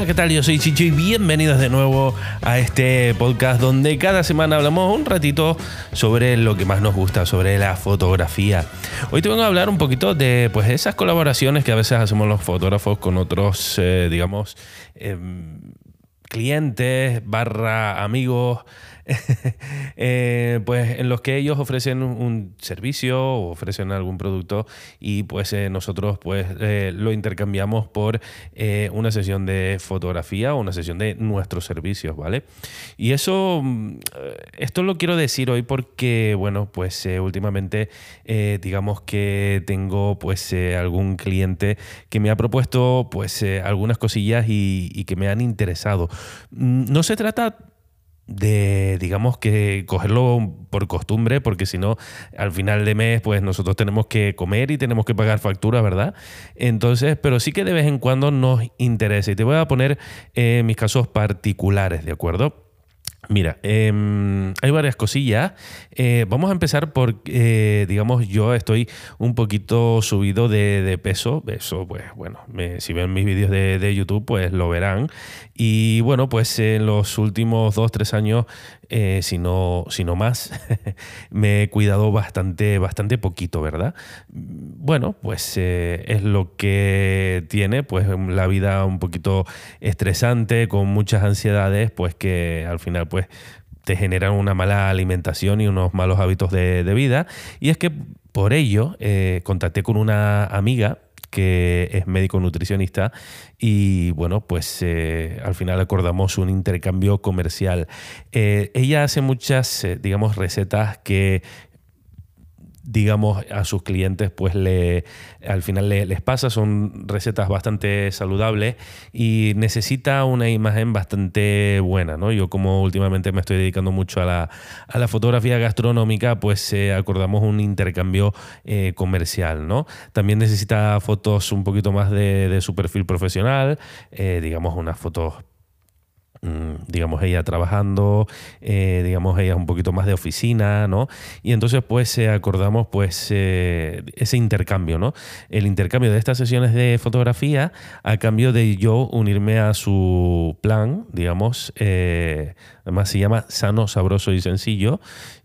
Hola, ¿qué tal? Yo soy Chicho y bienvenidos de nuevo a este podcast donde cada semana hablamos un ratito sobre lo que más nos gusta, sobre la fotografía. Hoy te vengo a hablar un poquito de pues esas colaboraciones que a veces hacemos los fotógrafos con otros, eh, digamos, em, clientes barra amigos eh, pues en los que ellos ofrecen un servicio o ofrecen algún producto y pues eh, nosotros pues eh, lo intercambiamos por una sesión de fotografía o una sesión de nuestros servicios, ¿vale? Y eso, mm, esto lo quiero decir hoy porque, bueno, pues últimamente digamos que tengo pues algún cliente que me ha propuesto pues algunas cosillas y, que me han interesado. Mm, no se trata de, digamos que cogerlo por costumbre, porque si no, al final de mes, pues nosotros tenemos que comer y tenemos que pagar facturas, ¿verdad? Entonces, pero sí que de vez en cuando nos interesa. Y te voy a poner eh, mis casos particulares, ¿de acuerdo? Mira, em, hay varias cosillas. Eh, vamos a empezar por, eh, digamos, yo estoy un poquito subido de, peso. Eso, pues, bueno, si ven mis vídeos de, YouTube, pues lo verán. Y bueno, pues en los últimos dos, tres años, eh, si, no, si no más, me he cuidado bastante, bastante poquito, ¿verdad? Bueno, pues es lo que tiene, pues la vida un poquito estresante, con muchas ansiedades, pues que al final, pues te generan una mala alimentación y unos malos hábitos de, vida. Y es que por ello eh, contacté con una amiga que es médico nutricionista y bueno, pues eh, al final acordamos un intercambio comercial. Eh, ella hace muchas, digamos, recetas que digamos, a sus clientes, pues le, al final les pasa, son recetas bastante saludables y necesita una imagen bastante buena, ¿no? Yo como últimamente me estoy dedicando mucho a la, a la fotografía gastronómica, pues eh, acordamos un intercambio eh, comercial, ¿no? También necesita fotos un poquito más de, su perfil profesional, eh, digamos unas fotos digamos, ella trabajando, eh, digamos, ella un poquito más de oficina, ¿no? Y entonces, pues, eh, acordamos, pues, eh, ese intercambio, ¿no? El intercambio de estas sesiones de fotografía a cambio de yo unirme a su plan, digamos, además se llama Sano, Sabroso y Sencillo,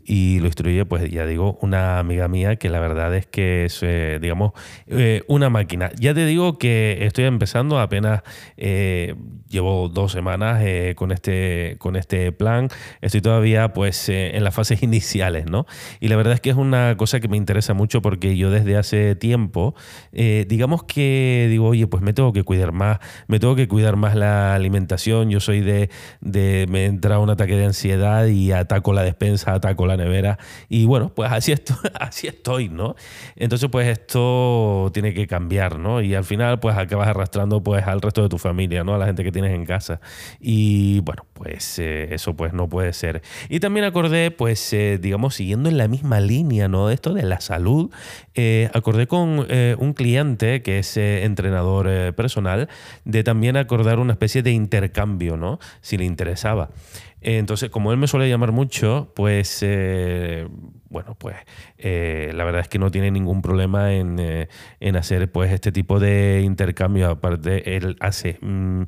y lo instruye, pues ya digo, una amiga mía que la verdad es que es, eh, digamos, eh, una máquina. Ya te digo que estoy empezando, apenas eh, llevo dos semanas con, este, con este plan, estoy todavía pues en las fases iniciales, ¿no? Y la verdad es que es una cosa que me interesa mucho porque yo desde hace tiempo, digamos que digo, oye, pues me tengo que cuidar más, me tengo que cuidar más la alimentación, yo soy de, de me entra un ataque de ansiedad y ataco la despensa, ataco la nevera. Y bueno, pues así estoy, así estoy, ¿no? Entonces, pues esto tiene que cambiar, ¿no? Y al final, pues acabas arrastrando pues al resto de tu familia, ¿no? A la gente que tienes en casa. Y bueno, pues eh, eso pues no puede ser. Y también acordé, pues, eh, digamos, siguiendo en la misma línea, ¿no? De esto de la salud, eh, acordé con un cliente que es entrenador personal, de también acordar una especie de intercambio, ¿no? Si le interesaba. Entonces, como él me suele llamar mucho, pues bueno, pues eh, la verdad es que no tiene ningún problema en, eh, hacer pues este tipo de intercambio. Aparte, él hace mm,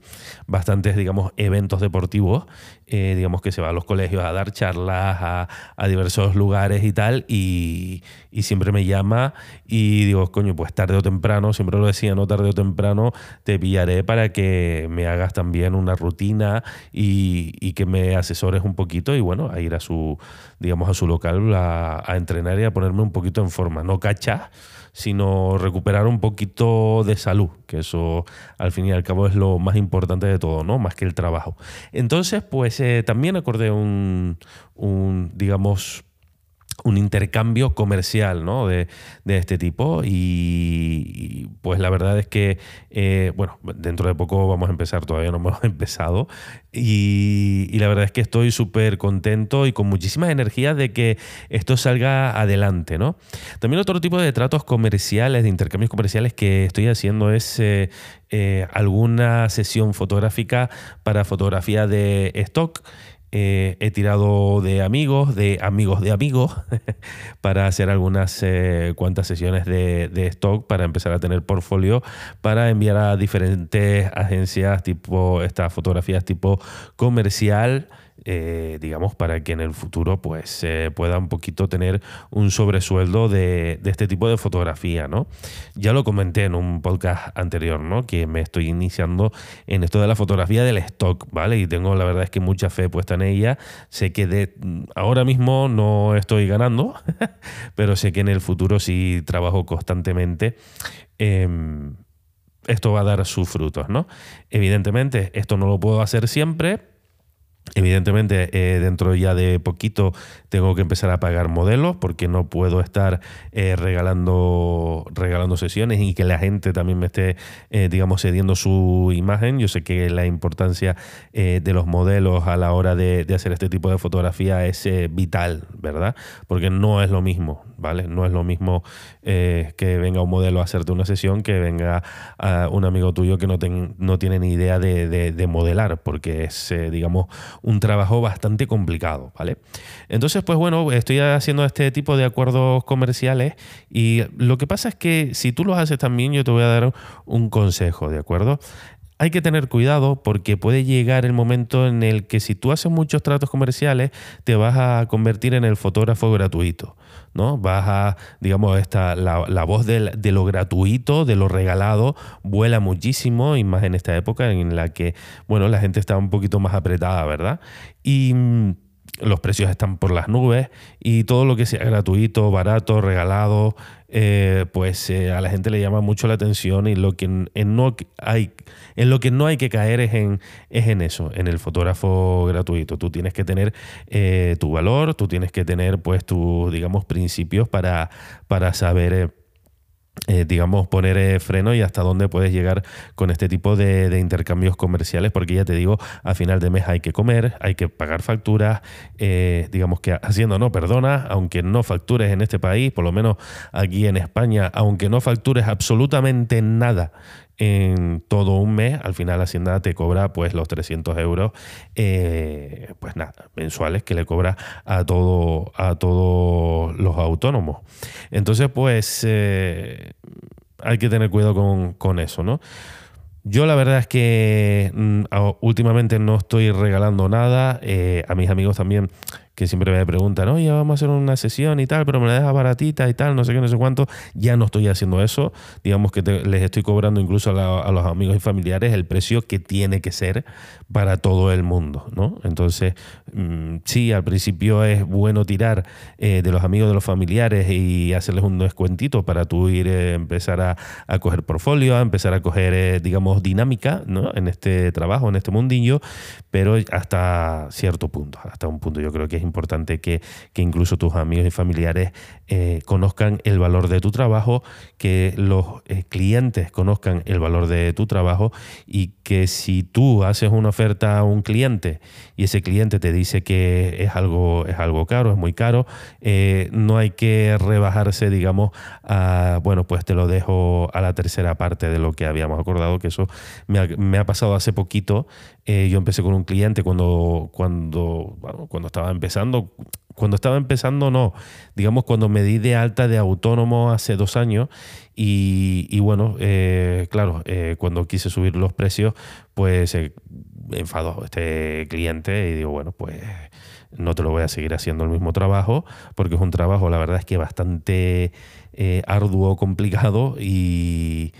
bastantes, digamos, eventos deportivos, digamos que se va a los colegios a dar charlas a, diversos lugares y tal, y, siempre me llama y digo, coño, pues tarde o temprano, siempre lo decía, no tarde o temprano, te pillaré para que me hagas también una rutina y, y que me asesores un poquito y bueno, a ir a su, digamos, a su local a, entrenar y a ponerme un poquito en forma. No cachar, sino recuperar un poquito de salud, que eso al fin y al cabo es lo más importante de todo, ¿no? Más que el trabajo. Entonces, pues eh, también acordé un, digamos, un intercambio comercial ¿no? de, este tipo y, pues la verdad es que eh, bueno dentro de poco vamos a empezar todavía no hemos empezado y, la verdad es que estoy súper contento y con muchísimas energías de que esto salga adelante ¿no? también otro tipo de tratos comerciales de intercambios comerciales que estoy haciendo es eh, eh, alguna sesión fotográfica para fotografía de stock Eh, he tirado de amigos, de amigos de amigos, para hacer algunas eh, cuantas sesiones de, de, stock para empezar a tener portfolio, para enviar a diferentes agencias tipo estas fotografías tipo comercial. Eh, digamos, para que en el futuro pues pueda un poquito tener un sobresueldo de, este tipo de fotografía, ¿no? Ya lo comenté en un podcast anterior, ¿no? Que me estoy iniciando en esto de la fotografía del stock, ¿vale? Y tengo la verdad es que mucha fe puesta en ella. Sé que de, ahora mismo no estoy ganando, pero sé que en el futuro si trabajo constantemente. Eh, esto va a dar sus frutos, ¿no? Evidentemente, esto no lo puedo hacer siempre, Evidentemente, eh, dentro ya de poquito tengo que empezar a pagar modelos porque no puedo estar eh, regalando, regalando sesiones y que la gente también me esté, eh, digamos, cediendo su imagen. Yo sé que la importancia de los modelos a la hora de, hacer este tipo de fotografía es vital, ¿verdad? Porque no es lo mismo, ¿vale? No es lo mismo que venga un modelo a hacerte una sesión que venga un amigo tuyo que no, no tiene ni idea de, de, de modelar, porque es, digamos, un trabajo bastante complicado, ¿vale? Entonces, pues bueno, estoy haciendo este tipo de acuerdos comerciales y lo que pasa es que si tú lo haces también, yo te voy a dar un consejo, ¿de acuerdo? Hay que tener cuidado porque puede llegar el momento en el que si tú haces muchos tratos comerciales te vas a convertir en el fotógrafo gratuito, ¿no? Vas a, digamos, esta, la, voz de lo gratuito, de lo regalado, vuela muchísimo y más en esta época en la que, bueno, la gente está un poquito más apretada, ¿verdad? Y mm, los precios están por las nubes y todo lo que sea gratuito, barato, regalado, eh, pues eh, a la gente le llama mucho la atención y lo que en, no hay, en lo que no hay que caer es en, es en eso, en el fotógrafo gratuito. Tú tienes que tener eh, tu valor, tú tienes que tener pues tus, digamos, principios para, para saber eh, digamos, poner eh, freno y hasta dónde puedes llegar con este tipo de, intercambios comerciales, porque ya te digo, a final de mes hay que comer, hay que pagar facturas, eh, digamos que haciendo no perdona, aunque no factures en este país, por lo menos aquí en España, aunque no factures absolutamente nada en todo un mes, al final Hacienda te cobra pues los 300 euros, eh, pues nada, mensuales que le cobra a, todo, a todos los autónomos. Entonces, pues eh, hay que tener cuidado con, con eso, ¿no? Yo la verdad es que mm, últimamente no estoy regalando nada. Eh, a mis amigos también que siempre me preguntan, oye, vamos a hacer una sesión y tal, pero me la dejas baratita y tal, no sé qué, no sé cuánto. Ya no estoy haciendo eso. Digamos que les estoy cobrando incluso a, los amigos y familiares el precio que tiene que ser para todo el mundo, ¿no? Entonces, mm, sí, al principio es bueno tirar eh, de los amigos de los familiares y hacerles un descuentito para tú ir eh, empezar a, a, coger portfolio, a empezar a coger, eh, digamos, dinámica, ¿no? En este trabajo, en este mundillo, pero hasta cierto punto, hasta un punto yo creo que es importante que, incluso tus amigos y familiares eh, conozcan el valor de tu trabajo, que los eh, clientes conozcan el valor de tu trabajo y que si tú haces una oferta a un cliente y ese cliente te dice que es algo, es algo caro, es muy caro, eh, no hay que rebajarse, digamos, a, bueno, pues te lo dejo a la tercera parte de lo que habíamos acordado, que eso me ha, me ha pasado hace poquito. yo empecé con un cliente cuando, cuando, cuando estaba empezando cuando estaba empezando, no. Digamos, cuando me di de alta de autónomo hace dos años y, bueno, eh, claro, eh, cuando quise subir los precios, pues se enfadó este cliente y digo, bueno, pues no te lo voy a seguir haciendo el mismo trabajo porque es un trabajo, la verdad es que bastante eh, arduo, complicado y,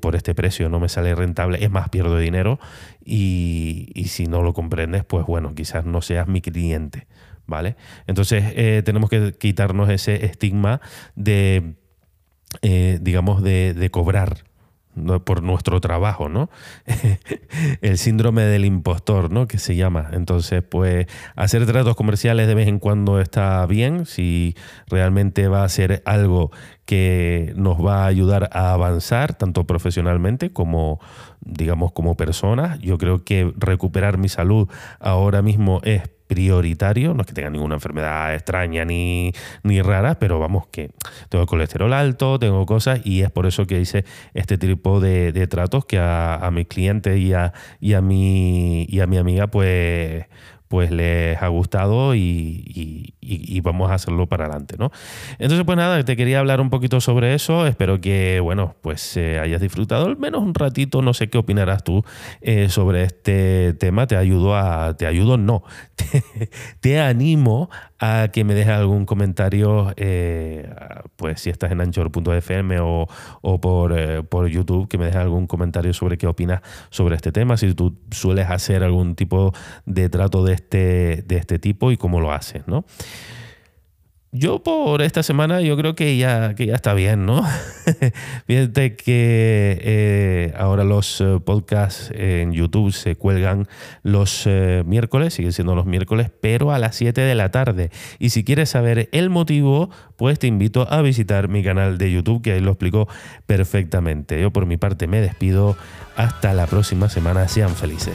por este precio no me sale rentable, es más, pierdo dinero y, si no lo comprendes, pues bueno, quizás no seas mi cliente. ¿Vale? Entonces eh, tenemos que quitarnos ese estigma de, eh, digamos, de, cobrar por nuestro trabajo, ¿no? el síndrome del impostor, ¿no? Que se llama. Entonces, pues, hacer tratos comerciales de vez en cuando está bien, si realmente va a ser algo que nos va a ayudar a avanzar, tanto profesionalmente como, digamos, como personas. Yo creo que recuperar mi salud ahora mismo es prioritario, no es que tenga ninguna enfermedad extraña ni, ni rara, pero vamos que tengo colesterol alto, tengo cosas y es por eso que hice este tipo de, tratos que a, a mis clientes y a, y, a mi, y a mi amiga pues pues les ha gustado y, vamos a hacerlo para adelante, ¿no? Entonces, pues nada, te quería hablar un poquito sobre eso. Espero que, bueno, pues eh, hayas disfrutado al menos un ratito. No sé qué opinarás tú eh, sobre este tema. Te ayudo a, te ayudo, no, te, animo a que me dejes algún comentario, eh, pues si estás en anchor.fm o, por, YouTube, que me dejes algún comentario sobre qué opinas sobre este tema. Si tú sueles hacer algún tipo de trato de este, de este tipo y cómo lo haces, ¿no? Yo por esta semana yo creo que ya, que ya está bien, ¿no? Fíjate que eh, ahora los eh, podcasts en YouTube se cuelgan los eh, miércoles, siguen siendo los miércoles, pero a las 7 de la tarde. Y si quieres saber el motivo, pues te invito a visitar mi canal de YouTube, que ahí lo explico perfectamente. Yo por mi parte me despido. Hasta la próxima semana. Sean felices.